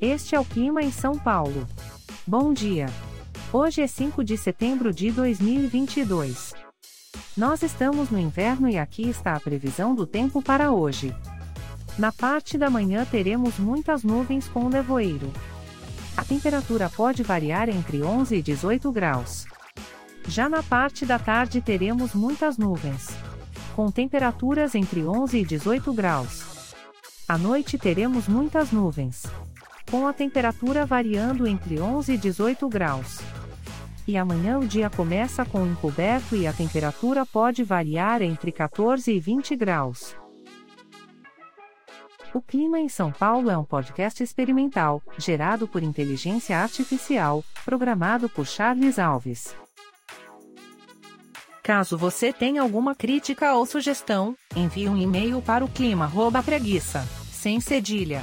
Este é o clima em São Paulo. Bom dia. Hoje é 5 de setembro de 2022. Nós estamos no inverno e aqui está a previsão do tempo para hoje. Na parte da manhã teremos muitas nuvens com nevoeiro. A temperatura pode variar entre 11 e 18 graus. Já na parte da tarde teremos muitas nuvens. Com temperaturas entre 11 e 18 graus. À noite teremos muitas nuvens. Com a temperatura variando entre 11 e 18 graus. E amanhã o dia começa com encoberto e a temperatura pode variar entre 14 e 20 graus. O Clima em São Paulo é um podcast experimental, gerado por inteligência artificial, programado por Charles Alves. Caso você tenha alguma crítica ou sugestão, envie um e-mail para o clima@preguiça, sem cedilha,